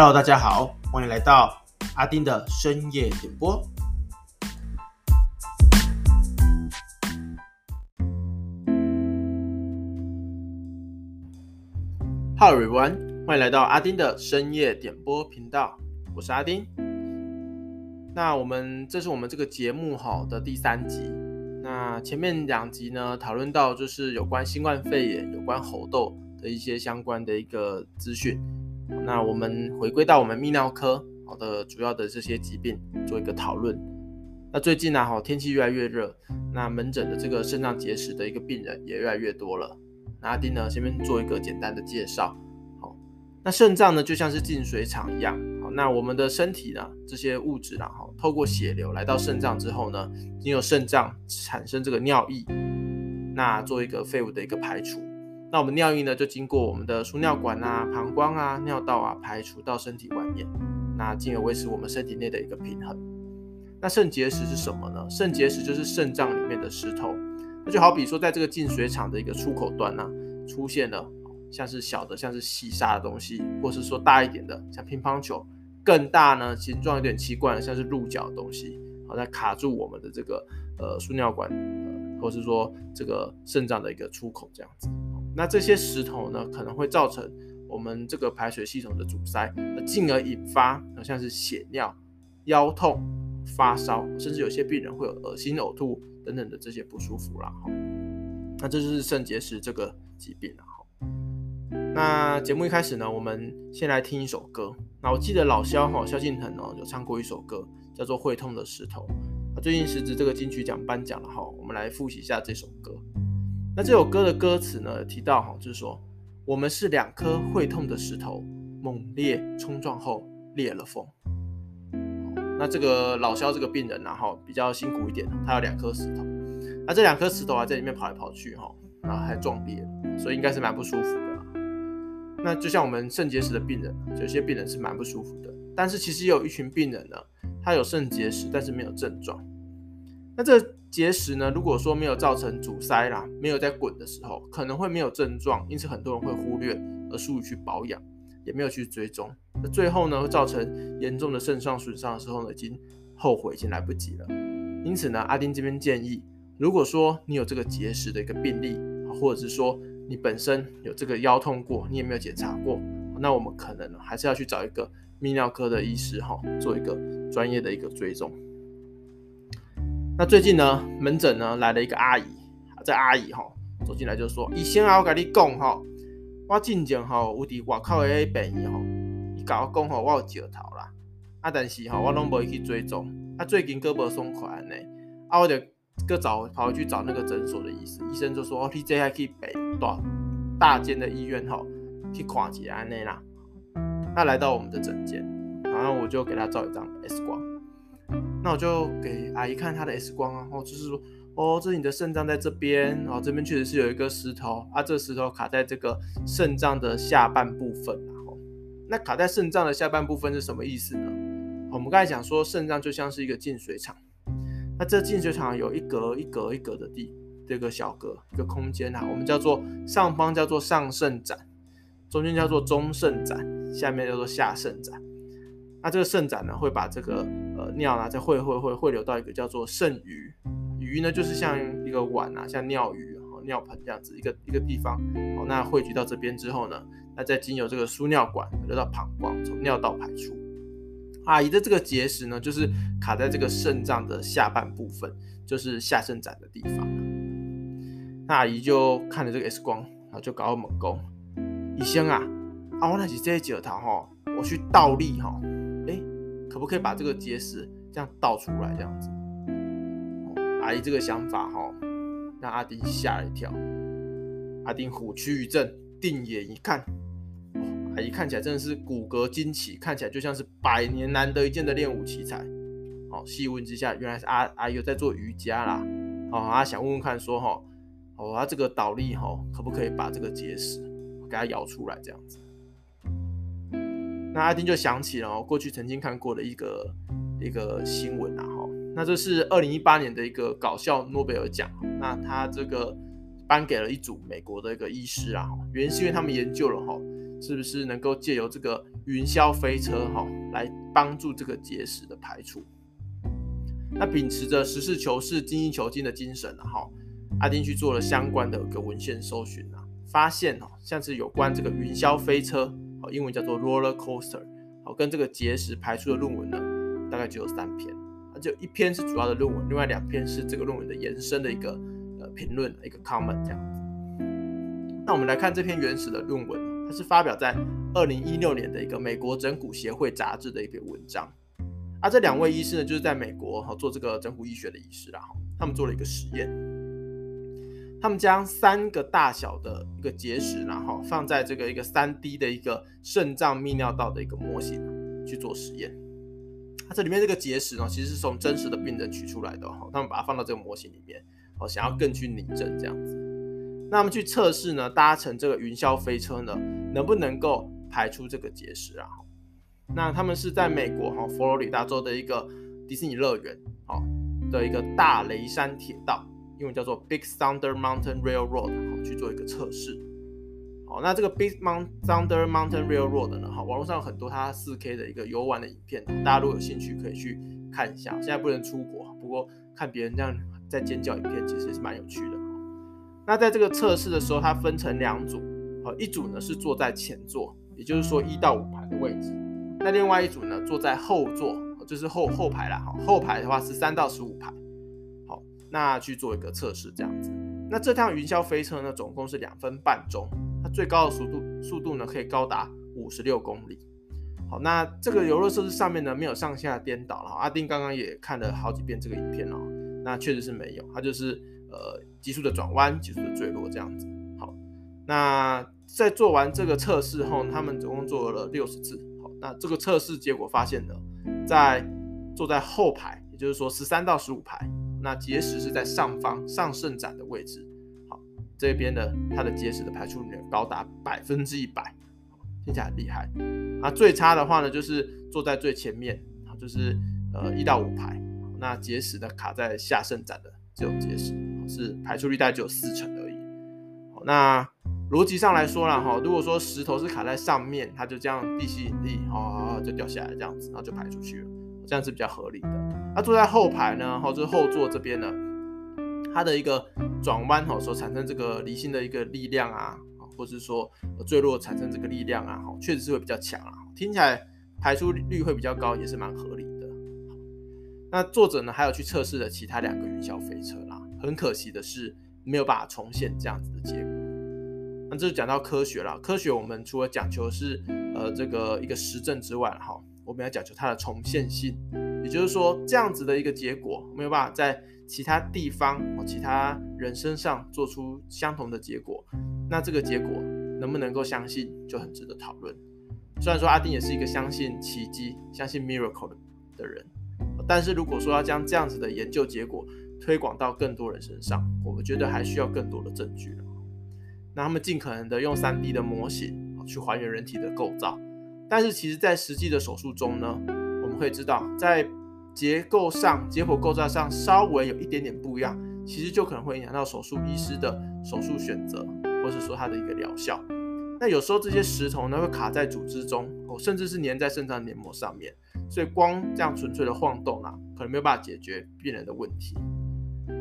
Hello，大家好，欢迎来到阿丁的深夜点播。Hello everyone，欢迎来到阿丁的深夜点播频道，我是阿丁。那我们这是我们这个节目哈的第三集。那前面两集呢，讨论到就是有关新冠肺炎、有关猴痘的一些相关的一个资讯。那我们回归到我们泌尿科好的主要的这些疾病做一个讨论。那最近呢，哈天气越来越热，那门诊的这个肾脏结石的一个病人也越来越多了。那阿丁呢，先面做一个简单的介绍。好，那肾脏呢就像是进水厂一样。好，那我们的身体呢这些物质啊，哈透过血流来到肾脏之后呢，经由肾脏产生这个尿液，那做一个废物的一个排除。那我们尿液呢，就经过我们的输尿管啊、膀胱啊、尿道啊排除到身体外面，那进而维持我们身体内的一个平衡。那肾结石是什么呢？肾结石就是肾脏里面的石头。那就好比说，在这个进水厂的一个出口端呢，出现了像是小的、像是细沙的东西，或是说大一点的，像乒乓球；更大呢，形状有点奇怪的，像是鹿角的东西，好在卡住我们的这个呃输尿管，或是说这个肾脏的一个出口这样子。那这些石头呢，可能会造成我们这个排水系统的阻塞，进而引发像是血尿、腰痛、发烧，甚至有些病人会有恶心、呕吐等等的这些不舒服啦。那这就是肾结石这个疾病了。哈那节目一开始呢，我们先来听一首歌。那我记得老萧哈萧敬腾哦有唱过一首歌，叫做《会痛的石头》。最近时值这个金曲奖颁奖了哈，我们来复习一下这首歌。那这首歌的歌词呢，提到哈，就是说我们是两颗会痛的石头，猛烈冲撞后裂了缝。那这个老肖这个病人呢，哈，比较辛苦一点，他有两颗石头，那这两颗石头啊，在里面跑来跑去哈，然后还撞裂，所以应该是蛮不舒服的。那就像我们肾结石的病人，有些病人是蛮不舒服的，但是其实有一群病人呢，他有肾结石，但是没有症状。那这结石呢？如果说没有造成阻塞啦，没有在滚的时候，可能会没有症状，因此很多人会忽略而疏于去保养，也没有去追踪。那最后呢，会造成严重的肾上损伤的时候呢，已经后悔已经来不及了。因此呢，阿丁这边建议，如果说你有这个结石的一个病例，或者是说你本身有这个腰痛过，你也没有检查过，那我们可能还是要去找一个泌尿科的医师哈，做一个专业的一个追踪。那最近呢，门诊呢来了一个阿姨，这阿姨哈走进来就说：“医生啊，我跟你讲哈，我进前哈有伫外口的病院吼，伊甲我讲吼，我有石头啦，啊，但是吼我拢无去追踪，啊，最近胳膊松快呢，啊，我就搁找跑回去找那个诊所的医生，医生就说：哦，你这还去北大大间的医院吼去看一下安尼啦。他来到我们的诊间，然后我就给他照一张 X 光。那我就给阿姨看她的 X 光啊，哦，就是说，哦，这是你的肾脏在这边，然后这边确实是有一个石头啊，这石头卡在这个肾脏的下半部分然，哦，那卡在肾脏的下半部分是什么意思呢？我们刚才讲说，肾脏就像是一个进水厂，那这进水厂有一格一格一格的地，这个小格一个空间啊，我们叫做上方叫做上肾盏，中间叫做中肾盏，下面叫做下肾盏。那这个肾盏呢，会把这个呃尿呢，再汇汇汇汇流到一个叫做肾盂，盂呢就是像一个碗啊，像尿盂哦尿盆这样子一个一个地方哦。那汇聚到这边之后呢，那再经由这个输尿管流到膀胱，从尿道排出。阿姨的这个结石呢，就是卡在这个肾脏的下半部分，就是下肾盏的地方。那阿姨就看了这个 X 光，然后就搞我猛攻，医生啊，啊我那是这石头哈，我去倒立哈。可不可以把这个结石这样倒出来？这样子，阿姨这个想法哈，让阿丁吓了一跳。阿丁虎躯一震，定眼一看，阿姨看起来真的是骨骼惊奇，看起来就像是百年难得一见的练武奇才。哦，细问之下，原来是阿阿姨在做瑜伽啦。哦，阿想问问看，说哈，哦，他这个倒立哈，可不可以把这个结石给它摇出来？这样子。那阿丁就想起了过去曾经看过的一个一个新闻啊，哈，那这是二零一八年的一个搞笑诺贝尔奖，那他这个颁给了一组美国的一个医师啊，原因是因为他们研究了哈，是不是能够借由这个云霄飞车哈来帮助这个结石的排除？那秉持着实事求是、精益求精的精神啊，哈，阿丁去做了相关的个文献搜寻啊，发现哦，像是有关这个云霄飞车，好，英文叫做 roller coaster，好，跟这个结石排出的论文呢，大概只有三篇，啊，就一篇是主要的论文，另外两篇是这个论文的延伸的一个呃评论一个 comment 这样子。那我们来看这篇原始的论文，它是发表在二零一六年的一个美国整骨协会杂志的一篇文章。啊，这两位医师呢，就是在美国哈做这个整骨医学的医师啦哈，他们做了一个实验，他们将三个大小的一个结石，然后放在这个一个三 D 的一个肾脏泌尿道的一个模型去做实验。它这里面这个结石呢，其实是从真实的病人取出来的哈，他们把它放到这个模型里面，哦，想要更去拟真这样子。那么去测试呢，搭乘这个云霄飞车呢，能不能够排出这个结石啊？那他们是在美国哈佛罗里达州的一个迪士尼乐园，好，的一个大雷山铁道，英文叫做 Big Thunder Mountain Railroad，好去做一个测试。好，那这个 Big Mount Thunder Mountain Railroad 呢，哈，网络上有很多它 4K 的一个游玩的影片，大家如果有兴趣可以去看一下。现在不能出国，不过看别人这样在尖叫影片，其实也是蛮有趣的。那在这个测试的时候，它分成两组，好，一组呢是坐在前座，也就是说一到五排的位置。那另外一组呢，坐在后座，就是后后排啦。哈，后排的话是三到十五排。那去做一个测试，这样子。那这趟云霄飞车呢，总共是两分半钟，它最高的速度速度呢，可以高达五十六公里。好，那这个游乐设施上面呢，没有上下颠倒了。阿丁刚刚也看了好几遍这个影片哦，那确实是没有，它就是呃急速的转弯，急速的坠落这样子。好，那在做完这个测试后，他们总共做了六十次。好那这个测试结果发现呢，在坐在后排，也就是说十三到十五排，那结石是在上方上肾展的位置。好，这边呢，它的结石的排出率高达百分之一百，听起来很厉害。啊，最差的话呢，就是坐在最前面，就是呃一到五排，那结石呢卡在下肾展的这种结石，是排出率大概只有四成而已。好，那。逻辑上来说啦，哈，如果说石头是卡在上面，它就这样地吸引力，啊，就掉下来这样子，然后就排出去了，这样是比较合理的。他坐在后排呢，哈，就是后座这边呢，它的一个转弯哈所产生这个离心的一个力量啊，或是说坠落产生这个力量啊，哈，确实是会比较强啊，听起来排出率会比较高，也是蛮合理的。那作者呢，还有去测试了其他两个云霄飞车啦，很可惜的是没有办法重现这样子的结果。那这是讲到科学了，科学我们除了讲求是呃这个一个实证之外，哈，我们要讲求它的重现性，也就是说这样子的一个结果没有办法在其他地方或其他人身上做出相同的结果，那这个结果能不能够相信就很值得讨论。虽然说阿丁也是一个相信奇迹、相信 miracle 的人，但是如果说要将这样子的研究结果推广到更多人身上，我们觉得还需要更多的证据。那他们尽可能的用 3D 的模型去还原人体的构造，但是其实，在实际的手术中呢，会知道，在结构上、解剖构造上稍微有一点点不一样，其实就可能会影响到手术医师的手术选择，或是说他的一个疗效。那有时候这些石头呢会卡在组织中，哦，甚至是粘在肾脏黏膜上面，所以光这样纯粹的晃动啊，可能没有办法解决病人的问题。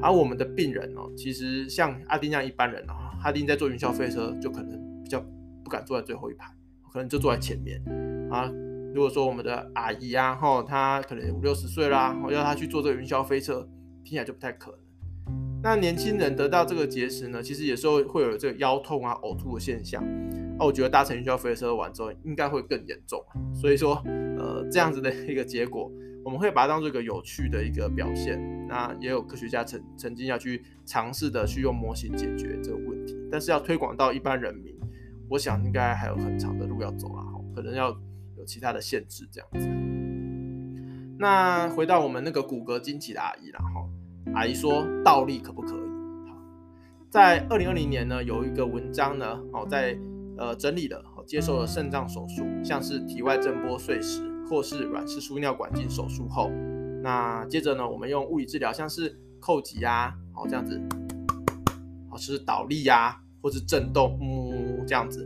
而我们的病人哦，其实像阿丁这样一般人哦。哈丁在坐云霄飞车，就可能比较不敢坐在最后一排，可能就坐在前面啊。如果说我们的阿姨啊，哈，她可能五六十岁啦，我要她去做这个云霄飞车，听起来就不太可能。那年轻人得到这个结石呢，其实有时候会有这个腰痛啊、呕吐的现象。那我觉得搭乘云霄飞车完之后，应该会更严重。所以说，呃，这样子的一个结果。我们会把它当做一个有趣的一个表现，那也有科学家曾曾经要去尝试的去用模型解决这个问题，但是要推广到一般人民，我想应该还有很长的路要走了哈，可能要其他的限制这样子。那回到我们那个骨骼惊奇的阿姨了哈，阿姨说倒立可不可以？好，在二零二零年呢，有一个文章呢，好在呃整理了，接受了肾脏手术，像是体外震波碎石。或是软式输尿管镜手术后，那接着呢，我们用物理治疗，像是叩击呀，好这样子，好是倒立呀，或是震动，嗯这样子，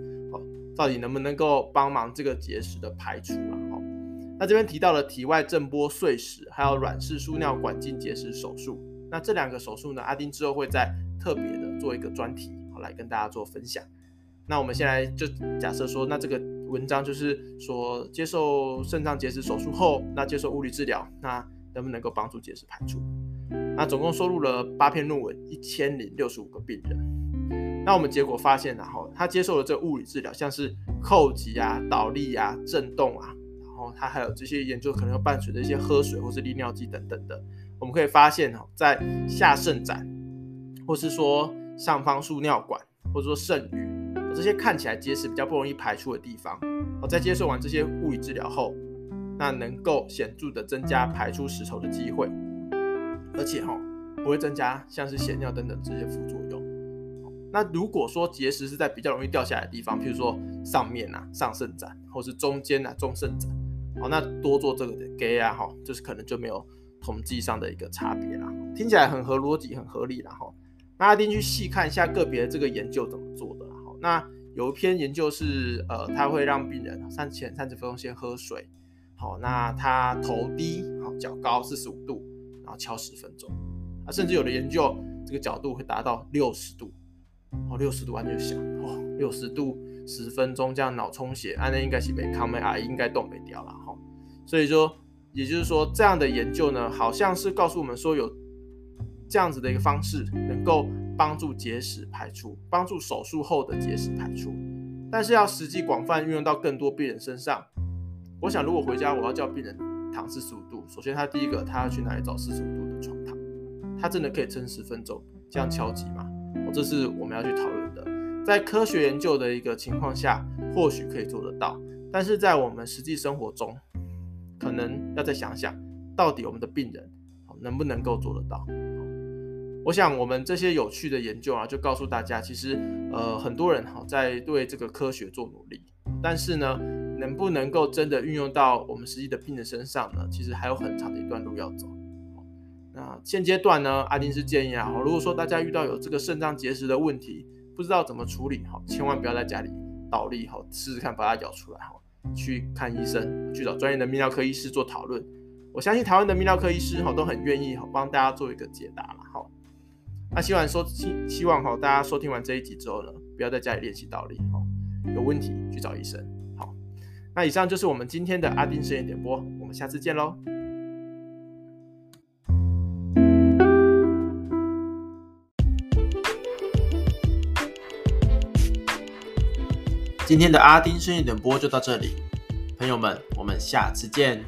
到底能不能够帮忙这个结石的排除啊？哈，那这边提到了体外震波碎石，还有软式输尿管镜结石手术。那这两个手术呢，阿丁之后会再特别的做一个专题，好来跟大家做分享。那我们先来就假设说，那这个文章就是说，接受肾脏结石手术后，那接受物理治疗，那能不能够帮助结石排出？那总共收录了八篇论文，一千零六十五个病人。那我们结果发现，然后他接受了这个物理治疗，像是叩击啊、倒立啊、震动啊，然后他还有这些研究可能要伴随着一些喝水或是利尿剂等等的。我们可以发现，哈，在下肾盏，或是说上方输尿管，或者说肾盂。这些看起来结石比较不容易排出的地方，哦，在接受完这些物理治疗后，那能够显著的增加排出石头的机会，而且哈不会增加像是血尿等等这些副作用。那如果说结石是在比较容易掉下来的地方，譬如说上面啊上肾盏，或是中间啊中肾盏，哦，那多做这个的 G 啊，哈，就是可能就没有统计上的一个差别啦。听起来很合逻辑，很合理啦，哈。那一定去细看一下个别的这个研究怎么做的。那有一篇研究是，呃，他会让病人三前三十分钟先喝水，好，那他头低，好，脚高四十五度，然后敲十分钟，啊，甚至有的研究这个角度会达到六十度，哦，六十度完全想，哦，六十度十分钟这样脑充血，啊，那应该是没康美阿应该动没掉了，哈，所以说，也就是说这样的研究呢，好像是告诉我们说有这样子的一个方式能够。帮助结石排出，帮助手术后的结石排出，但是要实际广泛运用到更多病人身上。我想，如果回家我要叫病人躺四十五度，首先他第一个，他要去哪里找四十五度的床躺？他真的可以撑十分钟这样敲击吗？这是我们要去讨论的。在科学研究的一个情况下，或许可以做得到，但是在我们实际生活中，可能要再想想，到底我们的病人能不能够做得到？我想，我们这些有趣的研究啊，就告诉大家，其实，呃，很多人哈在对这个科学做努力，但是呢，能不能够真的运用到我们实际的病人身上呢？其实还有很长的一段路要走。那现阶段呢，阿丁是建议啊，如果说大家遇到有这个肾脏结石的问题，不知道怎么处理哈，千万不要在家里倒立哈，试试看把它咬出来哈，去看医生，去找专业的泌尿科医师做讨论。我相信台湾的泌尿科医师哈都很愿意哈帮大家做一个解答了哈。那希望收希希望哈，大家收听完这一集之后呢，不要在家里练习倒立哈，有问题去找医生。好，那以上就是我们今天的阿丁实验点播，我们下次见喽。今天的阿丁生意点播就到这里，朋友们，我们下次见。